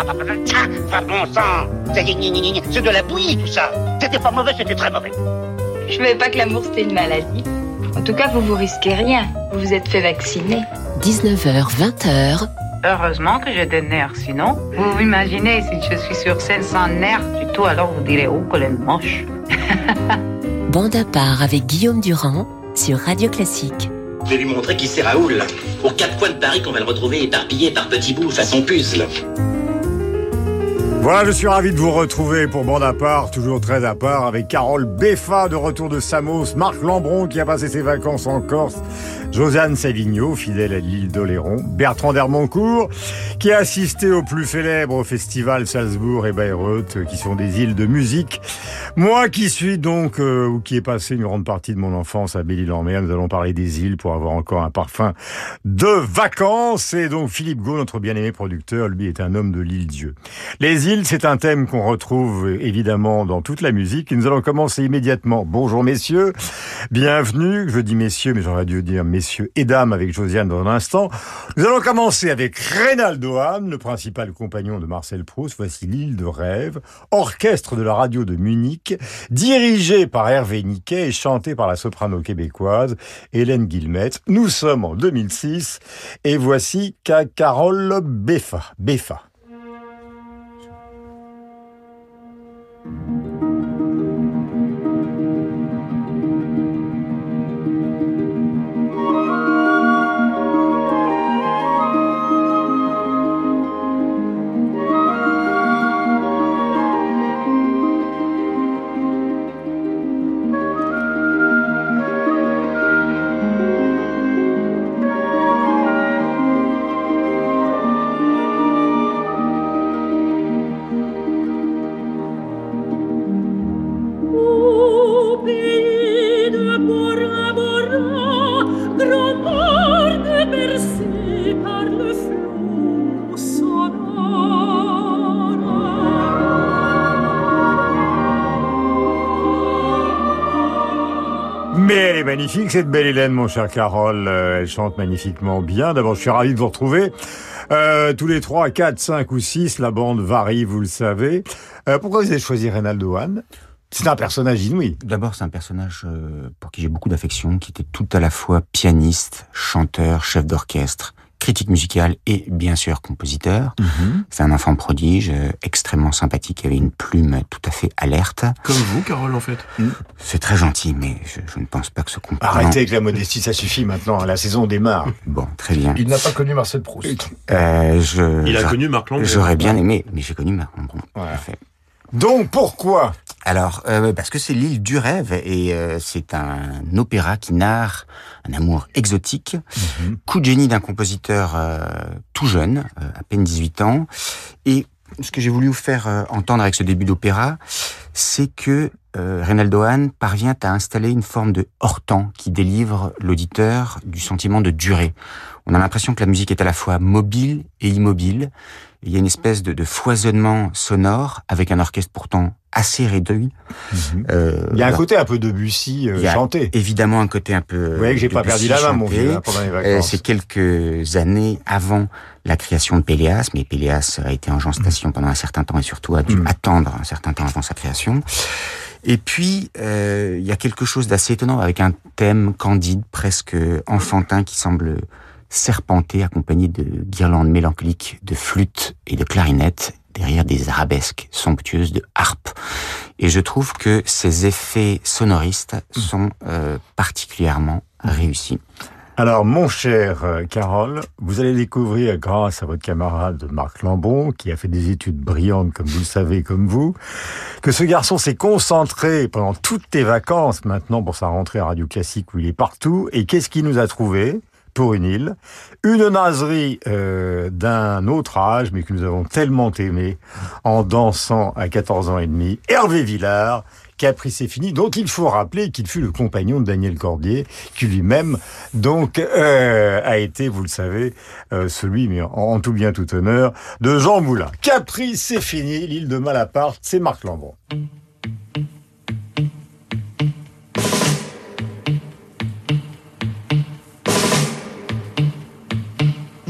Enfin, bon sang, c'est de la bouillie tout ça. C'était pas mauvais, c'était très mauvais. Je savais pas que l'amour c'était une maladie. En tout cas, vous vous risquez rien. Vous vous êtes fait vacciner. 19h, 20h. Heureusement que j'ai des nerfs, sinon, vous vous imaginez si je suis sur scène sans nerfs du tout, alors vous direz, oh, qu'elle est moche. Bande à part avec Guillaume Durand sur Radio Classique. Je vais lui montrer qui c'est Raoul. Aux quatre coins de Paris qu'on va le retrouver éparpillé par petits bouts façon puzzle. Voilà, je suis ravi de vous retrouver pour Bande à part, toujours très à part, avec Carole Beffa de retour de Samos, Marc Lambron qui a passé ses vacances en Corse, Josiane Savigno, fidèle à l'île d'Oléron, Bertrand Dermoncourt, qui a assisté au plus célèbre festival Salzbourg et Bayreuth, qui sont des îles de musique. Moi qui suis donc, euh, ou qui ai passé une grande partie de mon enfance à Belle-Île-en-Mer, nous allons parler des îles pour avoir encore un parfum de vacances. Et donc Philippe Gau, notre bien-aimé producteur, lui est un homme de l'île Dieu. Les c'est un thème qu'on retrouve évidemment dans toute la musique. Et nous allons commencer immédiatement. Bonjour messieurs, bienvenue. Je dis messieurs, mais j'aurais dû dire messieurs et dames avec Josiane dans un instant. Nous allons commencer avec Reynaldo Hahn, le principal compagnon de Marcel Proust. Voici l'île de rêve, orchestre de la radio de Munich, dirigé par Hervé Niquet et chanté par la soprano québécoise Hélène Guillemette. Nous sommes en 2006 et voici Carole Beffa. Beffa. Magnifique, cette belle Hélène, mon cher Carole. Euh, elle chante magnifiquement bien. D'abord, je suis ravi de vous retrouver. Euh, tous les trois, quatre, cinq ou six, la bande varie, vous le savez. Euh, pourquoi vous avez choisi Reynaldo Hahn c'est un personnage inouï. D'abord, c'est un personnage pour qui j'ai beaucoup d'affection, qui était tout à la fois pianiste, chanteur, chef d'orchestre, critique musical et bien sûr compositeur. Mhm. C'est un enfant prodige, euh, extrêmement sympathique, avait une plume tout à fait alerte. Comme vous, Carole, en fait. C'est très gentil, mais je, je ne pense pas que ce compliment... Arrêtez avec la modestie, ça suffit maintenant. La saison démarre. Bon, très bien. Il n'a pas connu Marcel Proust. Euh, je, Il a connu Marc Lambron. J'aurais bien aimé, mais j'ai connu Marc Lambron. fait. Donc, pourquoi Alors, euh, parce que c'est l'île du rêve et euh, c'est un opéra qui narre un amour exotique, coup de génie d'un compositeur euh, tout jeune, euh, à peine 18 ans. Et ce que j'ai voulu vous faire euh, entendre avec ce début d'opéra, c'est que euh, Reynaldo Hahn parvient à installer une forme de hors-temps qui délivre l'auditeur du sentiment de durée. On a l'impression que la musique est à la fois mobile et immobile. Il y a une espèce de, de foisonnement sonore avec un orchestre pourtant assez réduit. Euh, Il y a un alors, côté un peu Debussy euh, il y a chanté. évidemment un côté un peu. Vous voyez que j'ai pas perdu la main, mon vieux, hein, pendant les Euh, vacances. c'est quelques années avant la création de Péléas, mais Péléas a été en gestation pendant un certain temps et surtout a dû Mm. attendre un certain temps avant sa création. Et puis, euh, il y a quelque chose d'assez étonnant avec un thème candide, presque enfantin, qui semble serpenter, accompagné de guirlandes mélancoliques, de flûtes et de clarinettes, derrière des arabesques somptueuses de harpe. Et je trouve que ces effets sonoristes sont euh, particulièrement réussis. Alors, mon cher euh, Carole, vous allez découvrir, grâce à votre camarade Marc Lambon, qui a fait des études brillantes, comme vous le savez, comme vous, que ce garçon s'est concentré pendant toutes tes vacances maintenant pour sa rentrée à Radio Classique où il est partout. Et qu'est-ce qu'il nous a trouvé? Pour une île Une naserie euh, d'un autre âge, mais que nous avons tellement aimé en dansant à 14 ans et demi. Hervé Villard, Caprice est fini, dont il faut rappeler qu'il fut le compagnon de Daniel Cordier, qui lui-même donc euh, a été, vous le savez, euh, celui, mais en, tout bien tout honneur, de Jean Moulin. Caprice c'est fini, l'île de Malaparte, c'est Marc Lambron.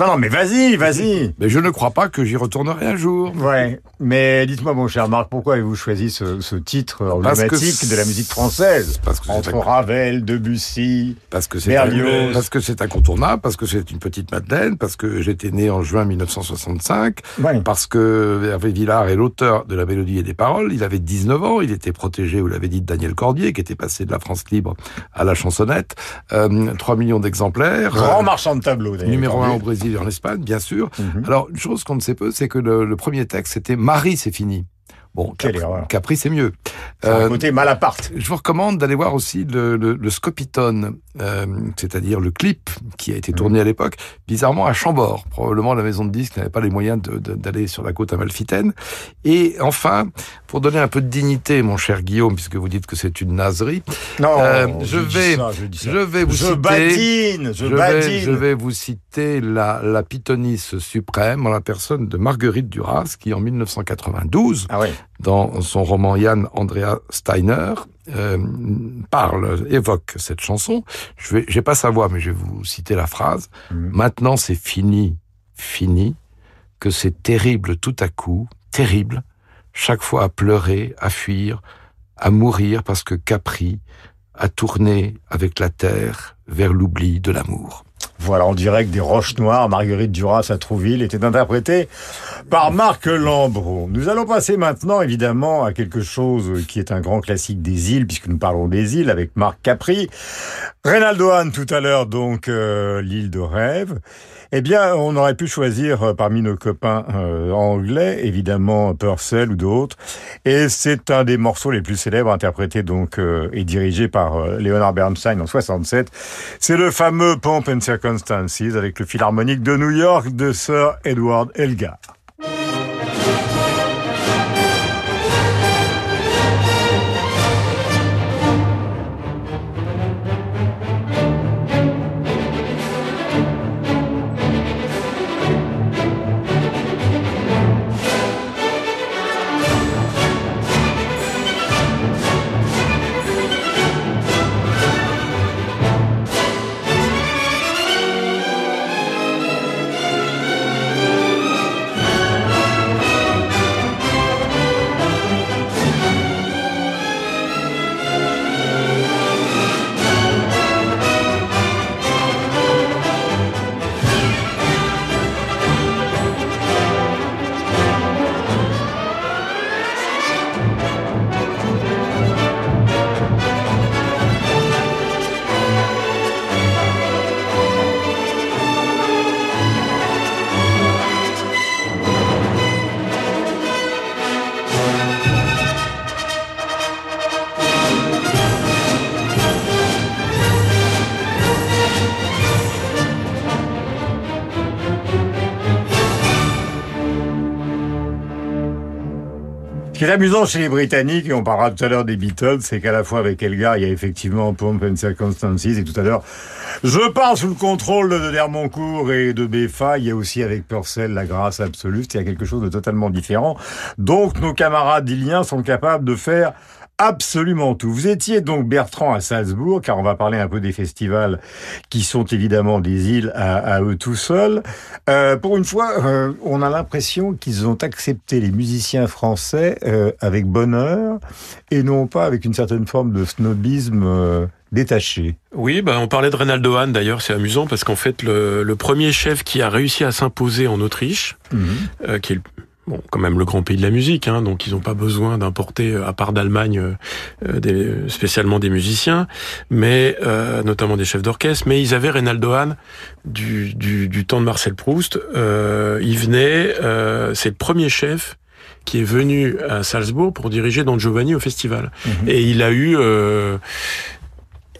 Non, non, mais vas-y, vas-y. mais je ne crois pas que j'y retournerai un jour. Ouais, mais dites-moi, mon cher Marc, pourquoi avez-vous choisi ce, ce titre emblématique de la musique française Parce que Entre Ravel, Debussy, Parce que c'est parce que c'est incontournable, parce que c'est une petite Madeleine, parce que j'étais né en juin 1965, Ouais. parce que Hervé Villard est l'auteur de la mélodie et des paroles. Il avait 19 ans, il était protégé, vous l'avez dit, de Daniel Cordier, qui était passé de la France libre à la chansonnette. Euh, 3 millions d'exemplaires. grand Euh, marchand de tableaux. Numéro un Cordier. au Brésil en Espagne, bien sûr. Mhm. Alors, une chose qu'on ne sait peu, c'est que le, le premier texte, c'était Marie, c'est fini. Bon, Quelle Capri, erreur. Capri, c'est mieux. C'est un Euh, côté Malaparte. je vous recommande d'aller voir aussi le, le, le Scopitone, euh, c'est-à-dire le clip qui a été tourné à l'époque, bizarrement à Chambord. Probablement la maison de disques n'avait pas les moyens d'aller sur la côte amalfitaine. Et enfin, pour donner un peu de dignité, mon cher Guillaume, puisque vous dites que c'est une naserie, Non, euh, je, vais- ça, je, vais vous Je citer... badine, je, Je badine. vais, je vais vous citer la, la pythonisse suprême en la personne de Marguerite Duras, qui en 1992, Ah dans son roman Jan Andrea Steiner, euh, parle, évoque cette chanson. Je vais, j'ai pas sa voix, mais je vais vous citer la phrase. Mhm. Maintenant, c'est fini, fini, que c'est terrible tout à coup, terrible, chaque fois à pleurer, à fuir, à mourir parce que Capri a tourné avec la terre vers l'oubli de l'amour. Voilà, en direct des Roches Noires, Marguerite Duras à Trouville était interprétée par Marc Lambron. Nous allons passer maintenant, évidemment, à quelque chose qui est un grand classique des îles, puisque nous parlons des îles avec Marc Capri. Reynaldo Hahn, tout à l'heure, donc, euh, l'île de rêve. Eh bien, on aurait pu choisir euh, parmi nos copains euh, anglais, évidemment Purcell ou d'autres. Et c'est un des morceaux les plus célèbres interprétés donc euh, et dirigé par Leonard Bernstein en 67. C'est le fameux Pomp and Circumstances avec le Philharmonique de New York de Sir Edward Elgar. Amusant chez les Britanniques, et on parlera tout à l'heure des Beatles, c'est qu'à la fois avec Elgar, il y a effectivement Pomp and Circumstances, et tout à l'heure, je parle sous le contrôle de Dermoncourt et de Beffa, il y a aussi avec Purcell la grâce absolue, il y a quelque chose de totalement différent. Donc nos camarades iliens sont capables de faire absolument tout. Vous étiez donc Bertrand à Salzbourg, car on va parler un peu des festivals qui sont évidemment des îles à, à eux tout seuls. Euh, pour une fois, euh, on a l'impression qu'ils ont accepté les musiciens français euh, avec bonheur et non pas avec une certaine forme de snobisme euh, détaché. Oui, bah, on parlait de Reynaldo Hahn d'ailleurs, c'est amusant parce qu'en fait le, le premier chef qui a réussi à s'imposer en Autriche, Mhm. euh, qui est bon, quand même le grand pays de la musique, hein, donc ils n'ont pas besoin d'importer, à part d'Allemagne, euh, des, spécialement des musiciens, mais euh, notamment des chefs d'orchestre. Mais ils avaient Reynaldo Hahn du, du, du temps de Marcel Proust. Euh, il venait, euh, c'est le premier chef qui est venu à Salzbourg pour diriger Don Giovanni au festival. Et il a eu euh,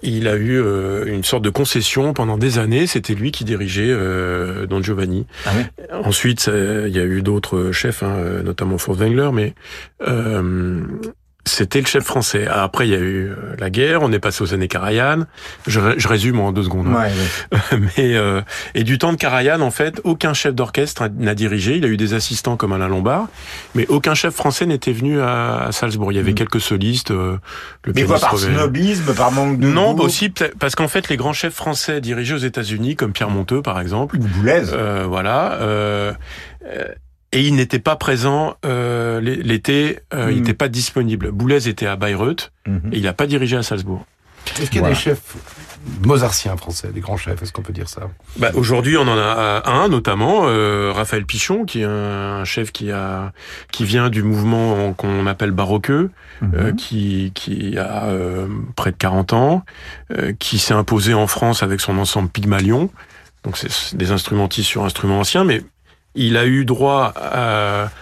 il a eu euh, une sorte de concession pendant des années. C'était lui qui dirigeait euh, Don Giovanni. Ensuite, ça- il y a eu d'autres chefs, hein, euh, notamment Furtwängler, mais euh, c'était le chef français. Après, il y a eu euh, la guerre. On est passé aux années Karajan. Je, je résume en deux secondes. hein. Ouais, mais euh, et du temps de Karajan, en fait, aucun chef d'orchestre n'a dirigé. Il a eu des assistants comme Alain Lombard, mais aucun chef français n'était venu à, à Salzbourg. Il y avait quelques solistes. euh, le Mm. Mais quoi, par Revel. snobisme, par manque de Non, goût aussi parce qu'en fait, les grands chefs français dirigés aux États-Unis, comme Pierre Monteux par exemple, ou Boulez, euh, voilà, euh, euh, et il n'était pas présent euh, l'é- l'été, euh, il n'était pas disponible. Boulez était à Bayreuth Mhm. et il n'a pas dirigé à Salzbourg. Est-ce qu'il y a Voilà. des chefs mozartiens français, des grands chefs? Est-ce qu'on peut dire ça? Bah, Aujourd'hui, on en a un, notamment euh, Raphaël Pichon, qui est un chef qui a qui vient du mouvement qu'on appelle baroqueux, Mhm. euh, qui qui a euh, près de 40 ans, euh, qui s'est imposé en France avec son ensemble Pygmalion. Donc c'est des instrumentistes sur instruments anciens, mais il a eu droit,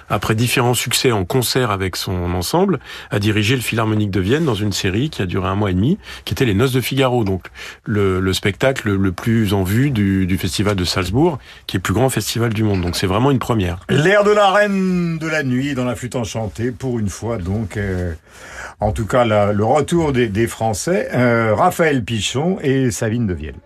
après différents succès en concert avec son ensemble, à diriger le Philharmonique de Vienne dans une série qui a duré un mois et demi, qui était les Noces de Figaro, donc le, le spectacle le plus en vue du, festival de Salzbourg, qui est le plus grand festival du monde. Donc c'est vraiment une première. L'air de la reine de la nuit dans la flûte enchantée, pour une fois donc, euh, en tout cas le retour des, Français, euh, Raphaël Pichon et Sabine de Vielle.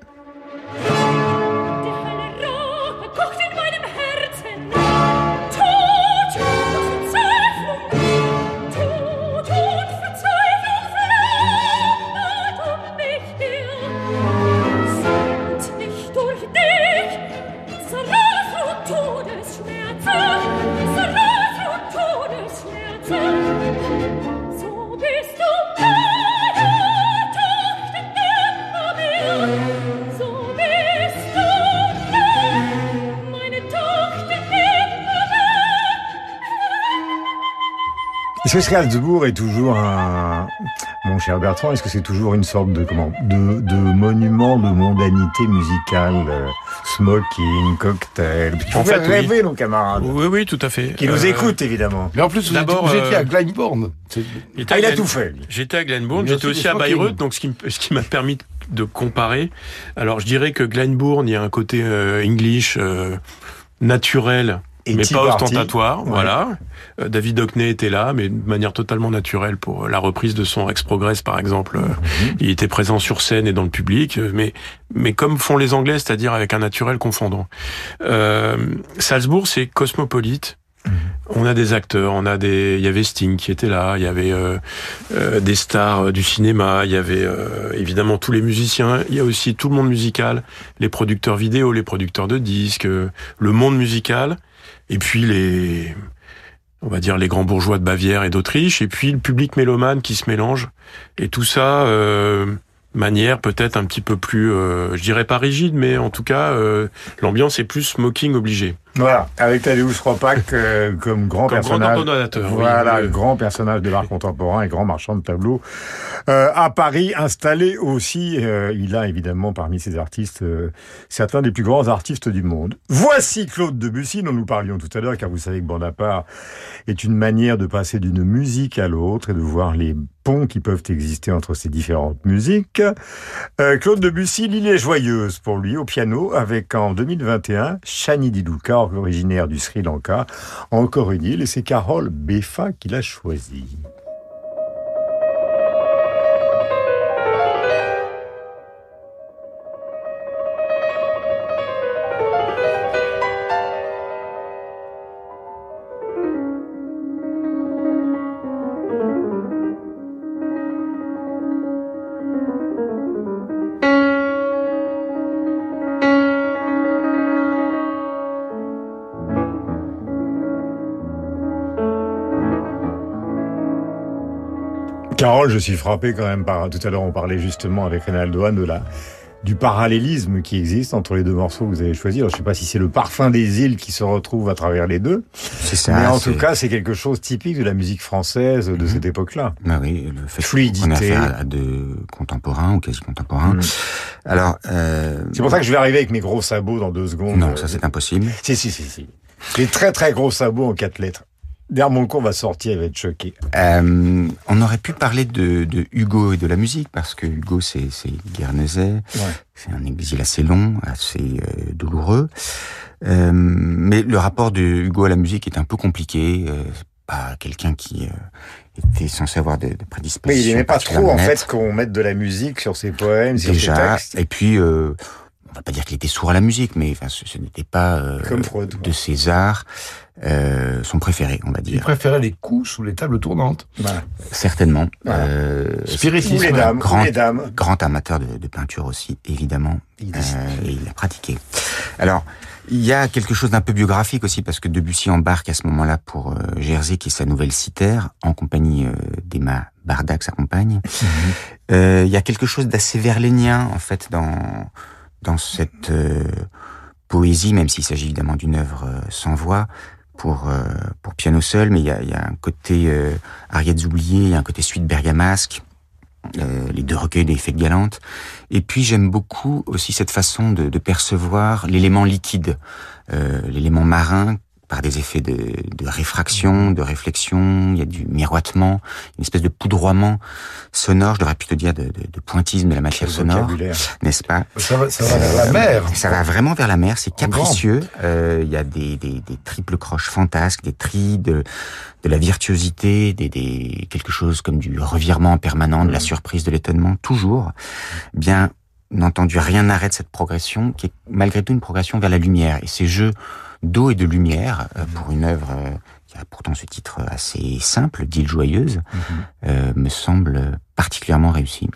Est-ce que Salzbourg est toujours un, mon cher Bertrand, est-ce que c'est toujours une sorte de comment, de, de monument de mondanité musicale, euh, smoking, cocktail, il faut En fait, oui. rêver nos camarades, Oui, oui, tout à fait. qui nous Euh, écoutent évidemment. Mais en plus, vous, D'abord, étiez, vous étiez euh, à J'étais Ah, il a tout fait. J'étais à Glenbourne, j'étais aussi à. Bayreuth, donc ce qui, ce qui m'a permis de, de comparer. Alors je dirais que Glenbourne, il y a un côté euh, English euh, naturel, Et mais pas ostentatoire. Ouais. Voilà. Euh, David Hockney était là, mais de manière totalement naturelle pour la reprise de son Rex Progress, par exemple. Euh, Mhm. Il était présent sur scène et dans le public, euh, mais mais comme font les Anglais, c'est-à-dire avec un naturel confondant. Euh, Salzbourg, c'est cosmopolite. On a des acteurs, on a des, il y avait Sting qui était là, il y avait euh, euh, des stars du cinéma, il y avait euh, évidemment tous les musiciens, il y a aussi tout le monde musical, les producteurs vidéo, les producteurs de disques, euh, le monde musical, et puis les, on va dire les grands bourgeois de Bavière et d'Autriche, et puis le public mélomane qui se mélange, et tout ça. Euh, manière peut-être un petit peu plus, euh, je dirais pas rigide, mais en tout cas, euh, l'ambiance est plus smoking obligé. Voilà, avec Tadeusz Ropak euh, comme grand Comme personnage. voilà, oui. grand personnage de l'art contemporain et grand marchand de tableaux. Euh, à Paris, installé aussi, euh, il a évidemment parmi ses artistes certains des plus grands artistes du monde. Voici Claude Debussy, dont nous parlions tout à l'heure, car vous savez que Bonaparte est une manière de passer d'une musique à l'autre et de voir les ponts qui peuvent exister entre ces différentes musiques. Euh, Claude Debussy, l'île est joyeuse pour lui au piano avec en 2021 Shani Diluka, originaire du Sri Lanka, encore une île et c'est Carole Beffa qui l'a choisi. Je suis frappé quand même par. Tout à l'heure, on parlait justement avec Reynaldo Hahn de la du parallélisme qui existe entre les deux morceaux que vous avez choisis. Alors, je sais pas si c'est le parfum des îles qui se retrouve à travers les deux. C'est ça. Mais en tout cas, c'est quelque chose typique de la musique française de cette époque-là. Bah oui, le fait Fluidité. a à deux contemporains ou quasi contemporains. Mm. Alors, euh, C'est pour ça que je vais arriver avec mes gros sabots dans deux secondes. non, Euh, ça c'est impossible. Si, si, si, si. Les très très gros sabots en quatre lettres. Con va sortir, il va être choqué. Euh, on aurait pu parler de, de Hugo et de la musique parce que Hugo c'est Guernesey, c'est un exil assez long, assez euh, douloureux. Euh, mais le rapport de Hugo à la musique est un peu compliqué. Pas quelqu'un qui était censé avoir de, de prédisposition. Mais il aimait pas trop, en fait, qu'on mette de la musique sur ses poèmes, sur ses déjà. textes. Et puis, on va pas dire qu'il était sourd à la musique, mais enfin, ce, ce n'était pas euh, Freud, de ses arts euh, son préféré, on va Il dire. préférait les coups sous les tables tournantes. Voilà. Certainement. Voilà. Euh, Spiritisme. Les dames, grand, les dames. grand amateur de, de peinture aussi, évidemment. Il Euh, et il a pratiqué. Alors, il y a quelque chose d'un peu biographique aussi, parce que Debussy embarque à ce moment-là pour euh, Jersey, qui est sa nouvelle cithère, en compagnie euh, d'Emma Bardac, sa compagne. Euh, il y a quelque chose d'assez verlénien, en fait, dans, dans cette euh, poésie, même s'il s'agit évidemment d'une œuvre euh, sans voix, pour, euh, pour piano seul, mais il y a, y a un côté euh, Ariette oubliées, il y a un côté suite bergamasque, euh, les deux recueils des fêtes galantes. Et puis j'aime beaucoup aussi cette façon de, de percevoir l'élément liquide, euh, l'élément marin par des effets de, de réfraction, de réflexion, il y a du miroitement, une espèce de poudroiement sonore, je devrais plutôt dire de, de, de pointisme de la matière sonore, n'est-ce pas Ça va, ça va vers la mer. ça va vraiment vers la mer, c'est capricieux. Euh, Il y a des, des, des triples croches fantasques, des tris, de, de la virtuosité, des, des, quelque chose comme du revirement permanent, de la surprise, de l'étonnement, toujours. Bien entendu, rien n'arrête cette progression, qui est malgré tout une progression vers la lumière. Et ces jeux d'eau et de lumière, euh, pour une œuvre euh, qui a pourtant ce titre assez simple, d'île joyeuse, euh, me semble particulièrement réussi.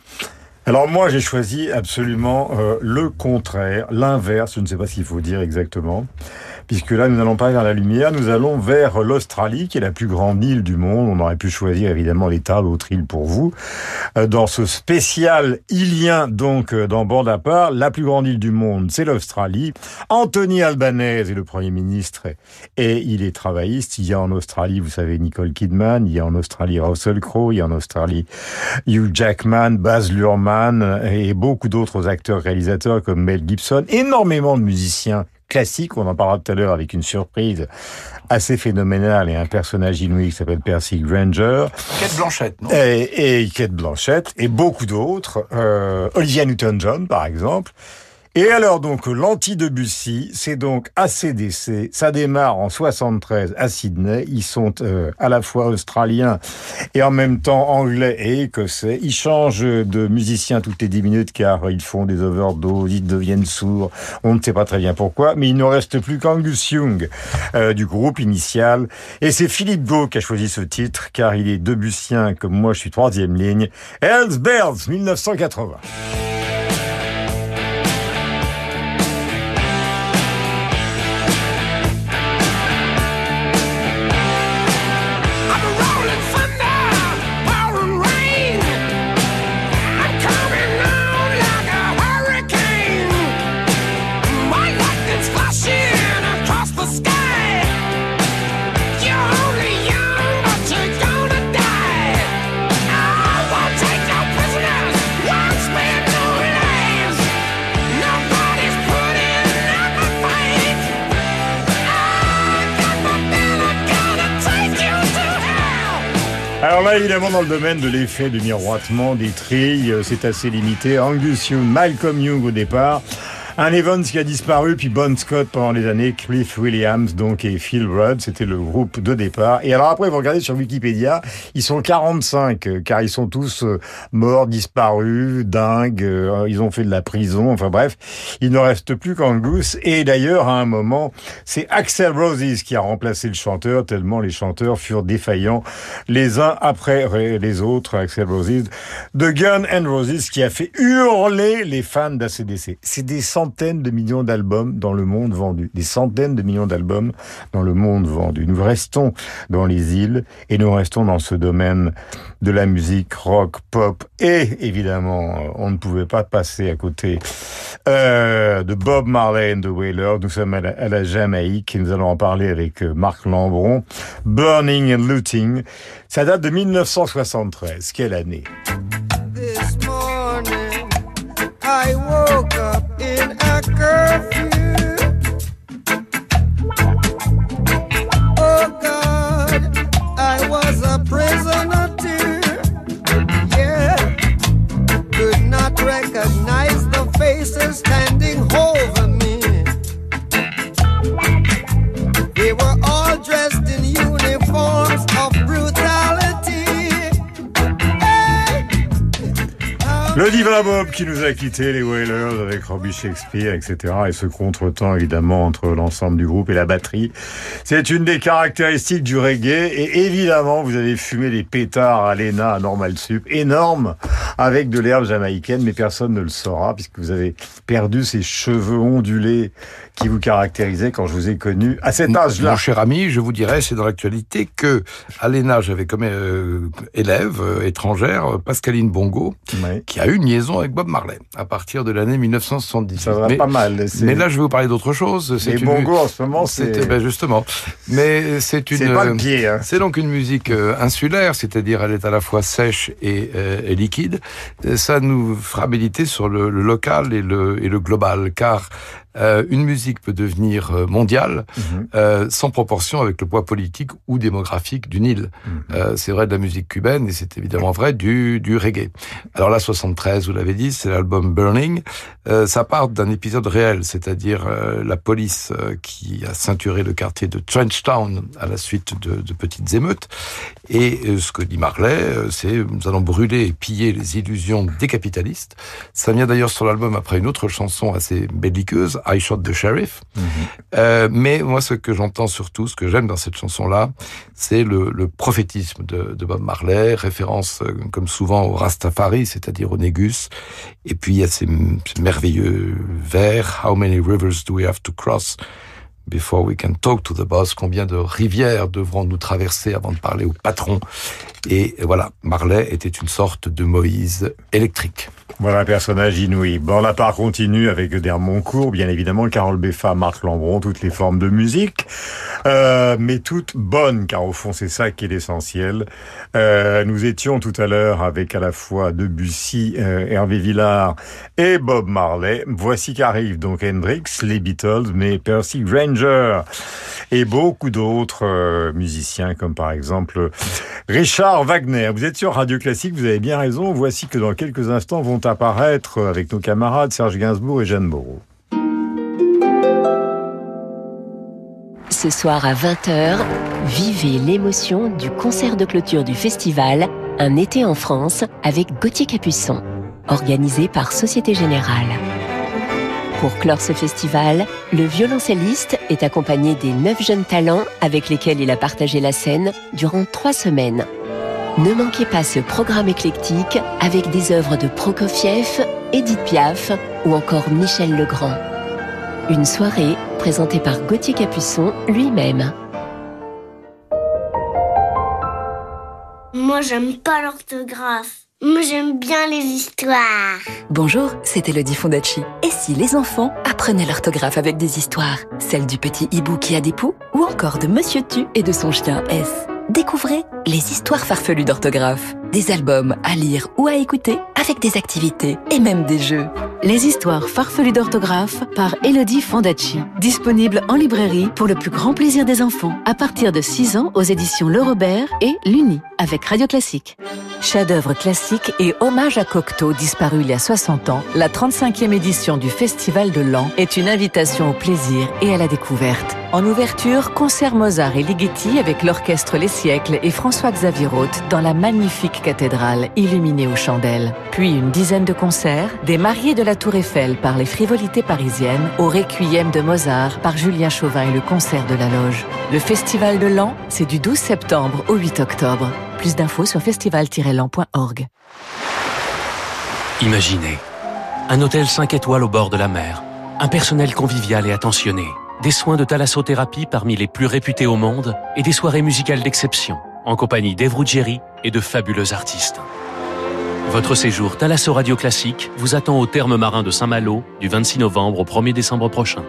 Alors moi, j'ai choisi absolument euh, le contraire, l'inverse, je ne sais pas ce qu'il faut dire exactement, puisque là, nous n'allons pas vers la lumière, nous allons vers l'Australie, qui est la plus grande île du monde. On aurait pu choisir évidemment l'État, l'autre île pour vous. Euh, dans ce spécial ilien, donc, euh, dans Bord à part, la plus grande île du monde, c'est l'Australie. Anthony Albanese est le Premier ministre et il est travailliste. Il y a en Australie, vous savez, Nicole Kidman, il y a en Australie Russell Crowe, il y a en Australie Hugh Jackman, Baz Luhrmann et beaucoup d'autres acteurs réalisateurs comme Mel Gibson, énormément de musiciens classiques, on en parlera tout à l'heure avec une surprise assez phénoménale et un personnage inouï qui s'appelle Percy Granger, Quête Blanchette, non? Et, et Kate Blanchett, et beaucoup d'autres, euh, Olivia Newton-John par exemple. Et alors donc l'anti-Debussy, c'est donc ACDC, ça démarre en 73 à Sydney, ils sont euh, à la fois australiens et en même temps anglais et écossais, ils changent de musiciens toutes les 10 minutes car ils font des overdoses, ils deviennent sourds, on ne sait pas très bien pourquoi, mais il ne reste plus qu'Angus Young euh, du groupe initial. Et c'est Philippe Gau qui a choisi ce titre car il est debussien comme moi je suis troisième ligne, Hells Bells 1980. Évidemment, dans le domaine de l'effet de miroitement, des trilles, euh, c'est assez limité. Angus Young, Malcolm Young au départ. Un Evans qui a disparu, puis Bon Scott pendant les années, Cliff Williams donc et Phil Rudd, c'était le groupe de départ. Et alors après, vous regardez sur Wikipédia, ils sont 45, euh, car ils sont tous euh, morts, disparus, dingues, euh, ils ont fait de la prison, enfin bref, il ne reste plus qu'Angus. Et d'ailleurs, à un moment, c'est Axel Roses qui a remplacé le chanteur, tellement les chanteurs furent défaillants les uns après les autres, Axel Roses, de Gun and Roses qui a fait hurler les fans d'ACDC. C'est des centaines de millions d'albums dans le monde vendu. Des centaines de millions d'albums dans le monde vendu. Nous restons dans les îles et nous restons dans ce domaine de la musique rock, pop et évidemment, on ne pouvait pas passer à côté euh, de Bob Marley and the Wailers. Nous sommes à la, Jamaïque et nous allons en parler avec euh, Marc Lambron. Burning and Looting. Ça date de 1973. Quelle année? Qui nous a quittés, les Wailers, avec Robbie Shakespeare, etc. Et ce contretemps, évidemment, entre l'ensemble du groupe et la batterie. C'est une des caractéristiques du reggae. Et évidemment, vous avez fumé des pétards à l'ENA, à Normal Sup, énormes, avec de l'herbe jamaïcaine, mais personne ne le saura, puisque vous avez perdu ces cheveux ondulés qui vous caractérisaient quand je vous ai connu à cet âge-là. Mon cher ami, je vous dirais, c'est dans l'actualité que à l'ENA, j'avais comme euh, élève euh, étrangère Pascaline Bongo, qui a eu une liaison avec Bob Marley à partir de l'année 1970. Ça va mais, pas mal. mais là, je vais vous parler d'autre chose. C'est les une- bongos, en ce moment, c'est... ben, justement. Mais c'est une. C'est pas le pied, hein. C'est donc une musique euh, insulaire, c'est-à-dire elle est à la fois sèche et, euh, et liquide. Euh, Ça nous fera méditer sur le, le local et le, et le global, car euh, une musique peut devenir euh, mondiale Mhm. euh, sans proportion avec le poids politique ou démographique d'une île. Mhm. Euh, c'est vrai de la musique cubaine et c'est évidemment vrai du, du reggae. Alors là, 73, vous l'avez dit, c'est l'album Burning. Euh, ça part d'un épisode réel, c'est-à-dire euh, la police euh, qui a ceinturé le quartier de Trenchtown à la suite de, de petites émeutes. Et ce que dit Marley, euh, c'est nous allons brûler et piller les illusions des capitalistes. Ça vient d'ailleurs sur l'album après une autre chanson assez belliqueuse, I Shot the Sheriff. Euh, mais moi, ce que j'entends surtout, ce que j'aime dans cette chanson-là, c'est le, le prophétisme de, de Bob Marley, référence euh, comme souvent au Rastafari, c'est-à-dire au Négus. Et puis il y a ces, ces merveilleux vers How many rivers do we have to cross? Before we can talk to the boss Combien de rivières devront nous traverser avant de parler au patron? Et voilà, Marley était une sorte de Moïse électrique. Voilà un personnage inouï. Bon, la part continue avec Dermoncourt, bien évidemment, Carole Beffa, Marc Lambron, toutes les formes de musique, euh, mais toutes bonnes, car au fond, c'est ça qui est l'essentiel. Euh, nous étions tout à l'heure avec à la fois Debussy, euh, Hervé Villard et Bob Marley. Voici qu'arrivent donc Hendrix, les Beatles, mais Percy Granger et beaucoup d'autres euh, musiciens, comme par exemple Richard Wagner. Vous êtes sur Radio Classique, vous avez bien raison. Voici que dans quelques instants vont apparaître avec nos camarades Serge Gainsbourg et Jeanne Moreau. Ce soir à 20h, vivez l'émotion du concert de clôture du festival Un été en France avec Gauthier Capuçon, organisé par Société Générale. Pour clore ce festival, le violoncelliste est accompagné des neuf jeunes talents avec lesquels il a partagé la scène durant trois semaines. Ne manquez pas ce programme éclectique avec des œuvres de Prokofiev, Edith Piaf ou encore Michel Legrand. Une soirée présentée par Gauthier Capuçon lui-même. Moi, j'aime pas l'orthographe. Moi, j'aime bien les histoires. Bonjour, c'est Elodie Fondacci. Et si les enfants apprenaient l'orthographe avec des histoires? Celle du petit hibou qui a des poux ou encore de Monsieur Tu et de son chien S? Découvrez les histoires farfelues d'orthographe. Des albums à lire ou à écouter avec des activités et même des jeux. Les histoires farfelues d'orthographe par Elodie Fondacci. Disponible en librairie pour le plus grand plaisir des enfants. À partir de 6 ans aux éditions Le Robert et l'Uni avec Radio Classique. Chef-d'œuvre classique et hommage à Cocteau, disparu il y a 60 ans, la 35e édition du Festival de Lan est une invitation au plaisir et à la découverte. En ouverture, concert Mozart et Ligeti avec l'orchestre Les Siècles et François-Xavier Roth dans la magnifique cathédrale illuminée aux chandelles. Puis une dizaine de concerts, des mariés de la Tour Eiffel par les frivolités parisiennes, au Requiem de Mozart par Julien Chauvin et le concert de la Loge. Le Festival de Lan, c'est du 12 septembre au 8 octobre. Plus d'infos sur festival-lan.org. Imaginez un hôtel 5 étoiles au bord de la mer, Un personnel convivial et attentionné, des soins de thalassothérapie parmi les plus réputés au monde et des soirées musicales d'exception, en compagnie d'Eve et de fabuleux artistes. Votre séjour Thalasso Radio Classique vous attend au terme marin de Saint-Malo du 26 novembre au 1er décembre prochain.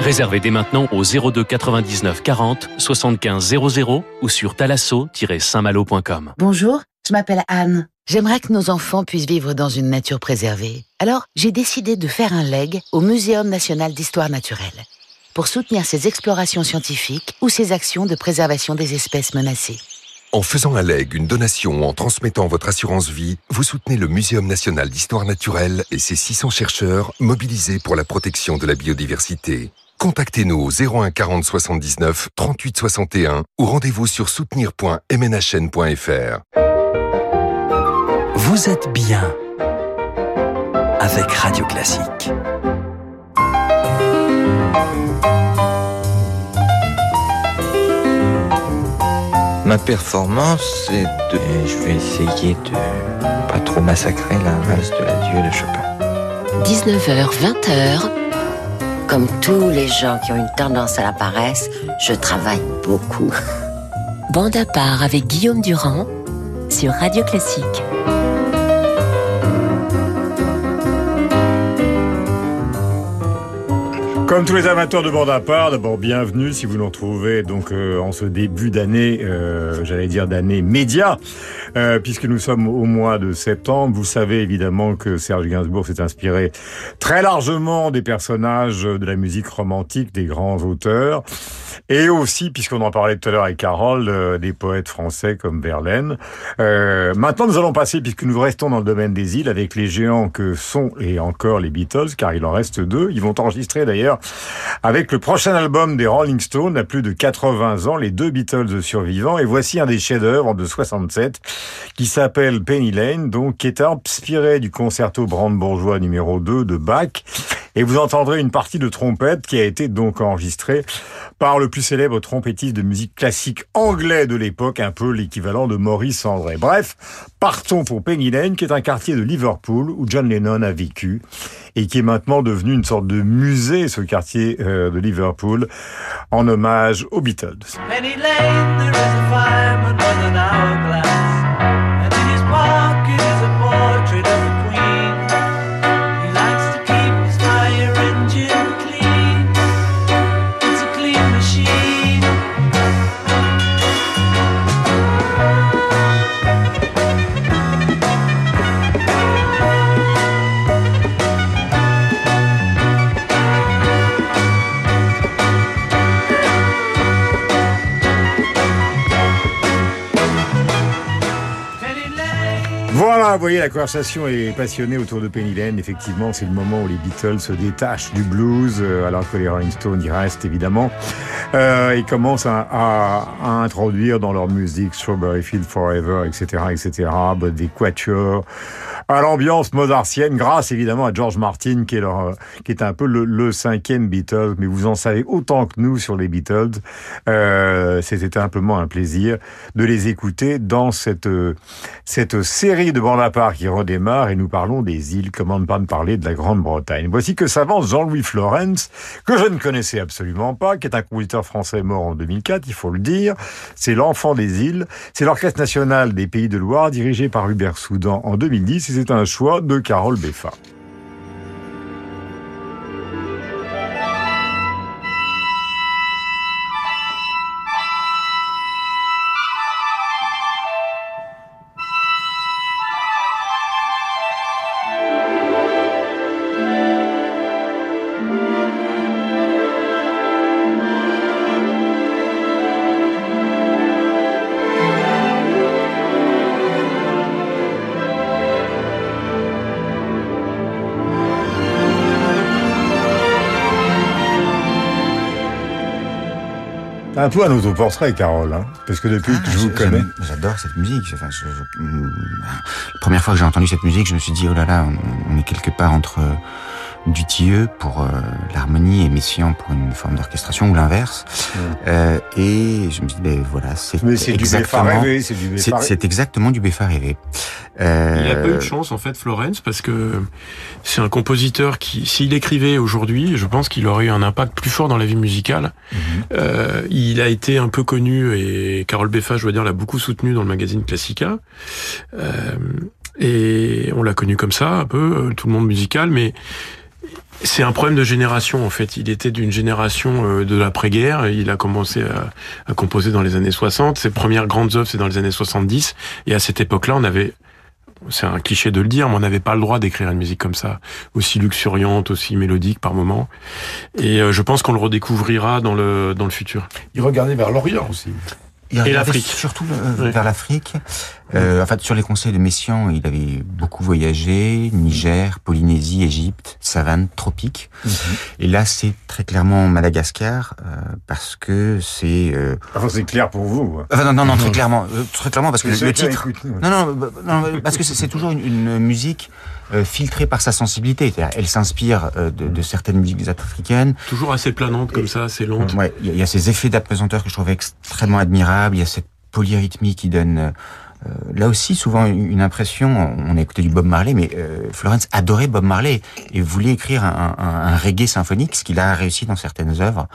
Réservez dès maintenant au 02 99 40 75 00 ou sur thalasso-saintmalo.com. Bonjour, je m'appelle Anne. J'aimerais que nos enfants puissent vivre dans une nature préservée. Alors, j'ai décidé de faire un leg au Muséum national d'histoire naturelle pour soutenir ses explorations scientifiques ou ses actions de préservation des espèces menacées. En faisant un leg, une donation ou en transmettant votre assurance vie, vous soutenez le Muséum national d'histoire naturelle et ses 600 chercheurs mobilisés pour la protection de la biodiversité. Contactez-nous au 01 40 79 38 61 ou rendez-vous sur soutenir.mnhn.fr. Vous êtes bien avec Radio Classique. Ma performance, c'est de... Je vais essayer de pas trop massacrer la valse de l'adieu de Chopin. 19h, 20h. Comme tous les gens qui ont une tendance à la paresse, je travaille beaucoup. Bande à part avec Guillaume Durand sur Radio Classique. Comme tous les amateurs de bande à part, d'abord bienvenue si vous nous retrouvez donc euh, en ce début d'année, euh, j'allais dire d'année média, euh, puisque nous sommes au mois de septembre. Vous savez évidemment que Serge Gainsbourg s'est inspiré très largement des personnages de la musique romantique, des grands auteurs, et aussi, puisqu'on en parlait tout à l'heure avec Carole, euh, des poètes français comme Verlaine. Euh, maintenant, nous allons passer, puisque nous restons dans le domaine des îles, avec les géants que sont et encore les Beatles, car il en reste deux. Ils vont enregistrer d'ailleurs avec le prochain album des Rolling Stones, à plus de 80 ans, les deux Beatles survivants. Et voici un des chefs-d'œuvre de 67 qui s'appelle Penny Lane, donc qui est inspiré du concerto brandebourgeois numéro 2 de Bach. Et vous entendrez une partie de trompette qui a été donc enregistrée par le plus célèbre trompettiste de musique classique anglais de l'époque, un peu l'équivalent de Maurice André. Bref, partons pour Penny Lane, qui est un quartier de Liverpool où John Lennon a vécu et qui est maintenant devenu une sorte de musée, ce quartier euh, de Liverpool, en hommage aux Beatles. Vous voyez, la conversation est passionnée autour de Penny Lane. Effectivement, c'est le moment où les Beatles se détachent du blues, euh, alors que les Rolling Stones y restent évidemment. Euh, ils commencent à, à- à introduire dans leur musique Strawberry Field Forever, etc., etc., des quatuors, à l'ambiance mozartienne, grâce évidemment à George Martin, qui est, leur, euh, qui est un peu le, le cinquième Beatles, mais vous en savez autant que nous sur les Beatles. Euh, C'était simplement un plaisir de les écouter dans cette, euh, cette série de bandes à part qui redémarre et nous parlons des îles, comment ne pas ne parler de la Grande-Bretagne. Voici que s'avance Jean-Louis Florence, que je ne connaissais absolument pas, qui est un compositeur français mort en 2004, il faut le dire. C'est l'enfant des îles. C'est l'Orchestre national des Pays de Loire, dirigé par Hubert Soudan en 2010, c'est un choix de Carole Beffa. Un peu un autoportrait, Carole, hein, parce que depuis que je vous connais. J'adore cette musique. Enfin, je- je- hum, la première fois que j'ai entendu cette musique, je me suis dit, oh là là, on, on est quelque part entre Dutilleux pour euh, l'harmonie et Messiaen pour une forme d'orchestration ou l'inverse. Euh, et je me dis, ben voilà, c'est Mais c'est du Beffa exactement, c'est exactement du Beffa rêvé. Euh, Il a pas eu de chance en fait, Florence, parce que c'est un compositeur qui, s'il écrivait aujourd'hui, je pense qu'il aurait eu un impact plus fort dans la vie musicale. Euh, il a été un peu connu et Carole Beffa, je dois dire, l'a beaucoup soutenu dans le magazine Classica. Euh, et on l'a connu comme ça, un peu, euh, tout le monde musical, mais c'est un problème de génération en fait. Il était d'une génération euh, de l'après-guerre. Il a commencé à, à composer dans les années 60. Ses premières grandes œuvres, c'est dans les années 70. Et à cette époque-là, on avait c'est un cliché de le dire, mais on n'avait pas le droit d'écrire une musique comme ça, aussi luxuriante, aussi mélodique par moment. Et euh, je pense qu'on le redécouvrira dans le dans le futur. Il regardait vers l'Orient aussi. Il Et l'Afrique. Surtout le- Oui. vers l'Afrique. Euh, en fait, sur les conseils de Messiaen, il avait beaucoup voyagé. Niger, Polynésie, Égypte, savane, tropique. Et là, c'est très clairement Madagascar, euh, parce que c'est... Euh... Enfin, c'est clair pour vous. Enfin, non, non, non, très clairement, euh, très clairement, parce que le, c'est le titre... ouais. Non, non, non, parce que c'est c'est toujours une, une musique euh, filtrée par sa sensibilité. Elle s'inspire euh, de, de certaines musiques africaines. Toujours assez planante comme ça, assez lente. Ouais, il y, y a ces effets d'apesanteur que je trouve extrêmement admirables. Il y a cette polyrythmie qui donne euh, là aussi souvent une impression. On a écouté du Bob Marley, mais euh, Florence adorait Bob Marley et voulait écrire un, un, un reggae symphonique, ce qu'il a réussi dans certaines œuvres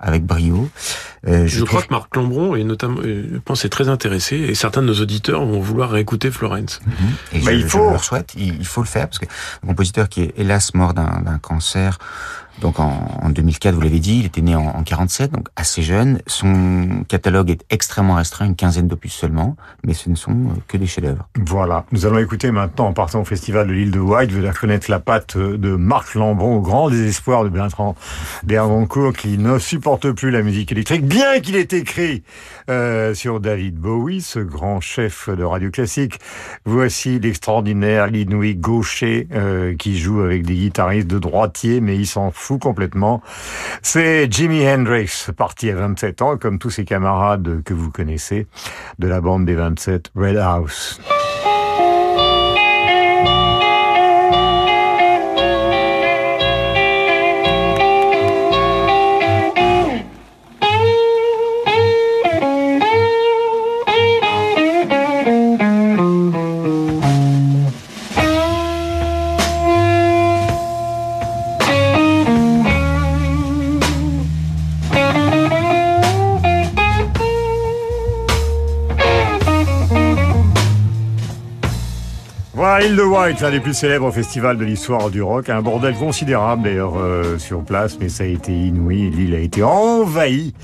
avec brio. Euh, Je, crois que Marc Lambron est notamment, euh, je pense, est très intéressé et certains de nos auditeurs vont vouloir réécouter Florence. Et je, je le leur souhaite, il, il faut le faire parce que un compositeur qui est hélas mort d'un d'un cancer, donc en, en 2004, vous l'avez dit, il était né en, en 47, donc assez jeune. Son catalogue est extrêmement restreint, une quinzaine d'opus seulement, mais ce ne sont euh, que des chefs-d'œuvre. Voilà. Nous allons écouter maintenant, en partant au festival de l'île de White, vous allez reconnaître la patte de Marc Lambron, au grand désespoir de Bertrand Bergoncourt, qui ne supporte plus la musique électrique, bien qu'il ait écrit euh, sur David Bowie, ce grand chef de radio classique. Voici l'extraordinaire, l'inouï gaucher, euh, qui joue avec des guitaristes de droitier, mais il s'en fout complètement. C'est Jimi Hendrix, parti à 27 ans, comme tous ses camarades que vous connaissez, de la bande des 27 Red House. Île de White, l'un des plus célèbres festivals de l'histoire du rock. Un bordel considérable d'ailleurs euh, sur place, mais ça a été inouï. L'île a été envahie.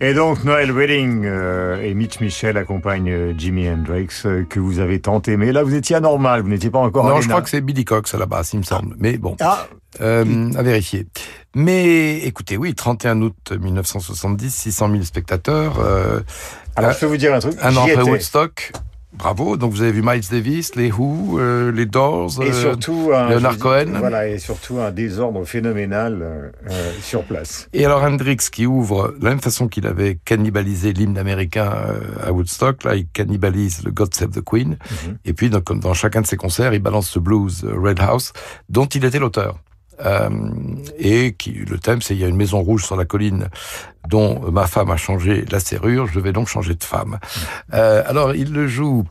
Et donc Noël Redding euh, et Mitch Michel accompagnent euh, Jimi Hendrix, euh, que vous avez tant aimé. Là, vous étiez anormal, vous n'étiez pas encore Non, je crois que c'est Billy Cox à la base, il me semble. Mais bon, Ah. à vérifier. Mais écoutez, oui, 31 août 1970, 600 000 spectateurs. Alors, je peux vous dire un truc, Un an après. Woodstock. Bravo. Donc vous avez vu Miles Davis, les Who, euh, les Doors, Et euh, surtout, un, Leonard Cohen. Voilà, et surtout un désordre phénoménal euh, euh, sur place. Et alors Hendrix qui ouvre de la même façon qu'il avait cannibalisé l'hymne américain euh, à Woodstock, là il cannibalise le God Save the Queen. Mhm. Et puis donc, comme dans chacun de ses concerts, il balance ce blues Red House dont il était l'auteur. Euh, et qui le thème c'est il y a une maison rouge sur la colline dont ma femme a changé la serrure, je vais donc changer de femme. Euh, alors il le joue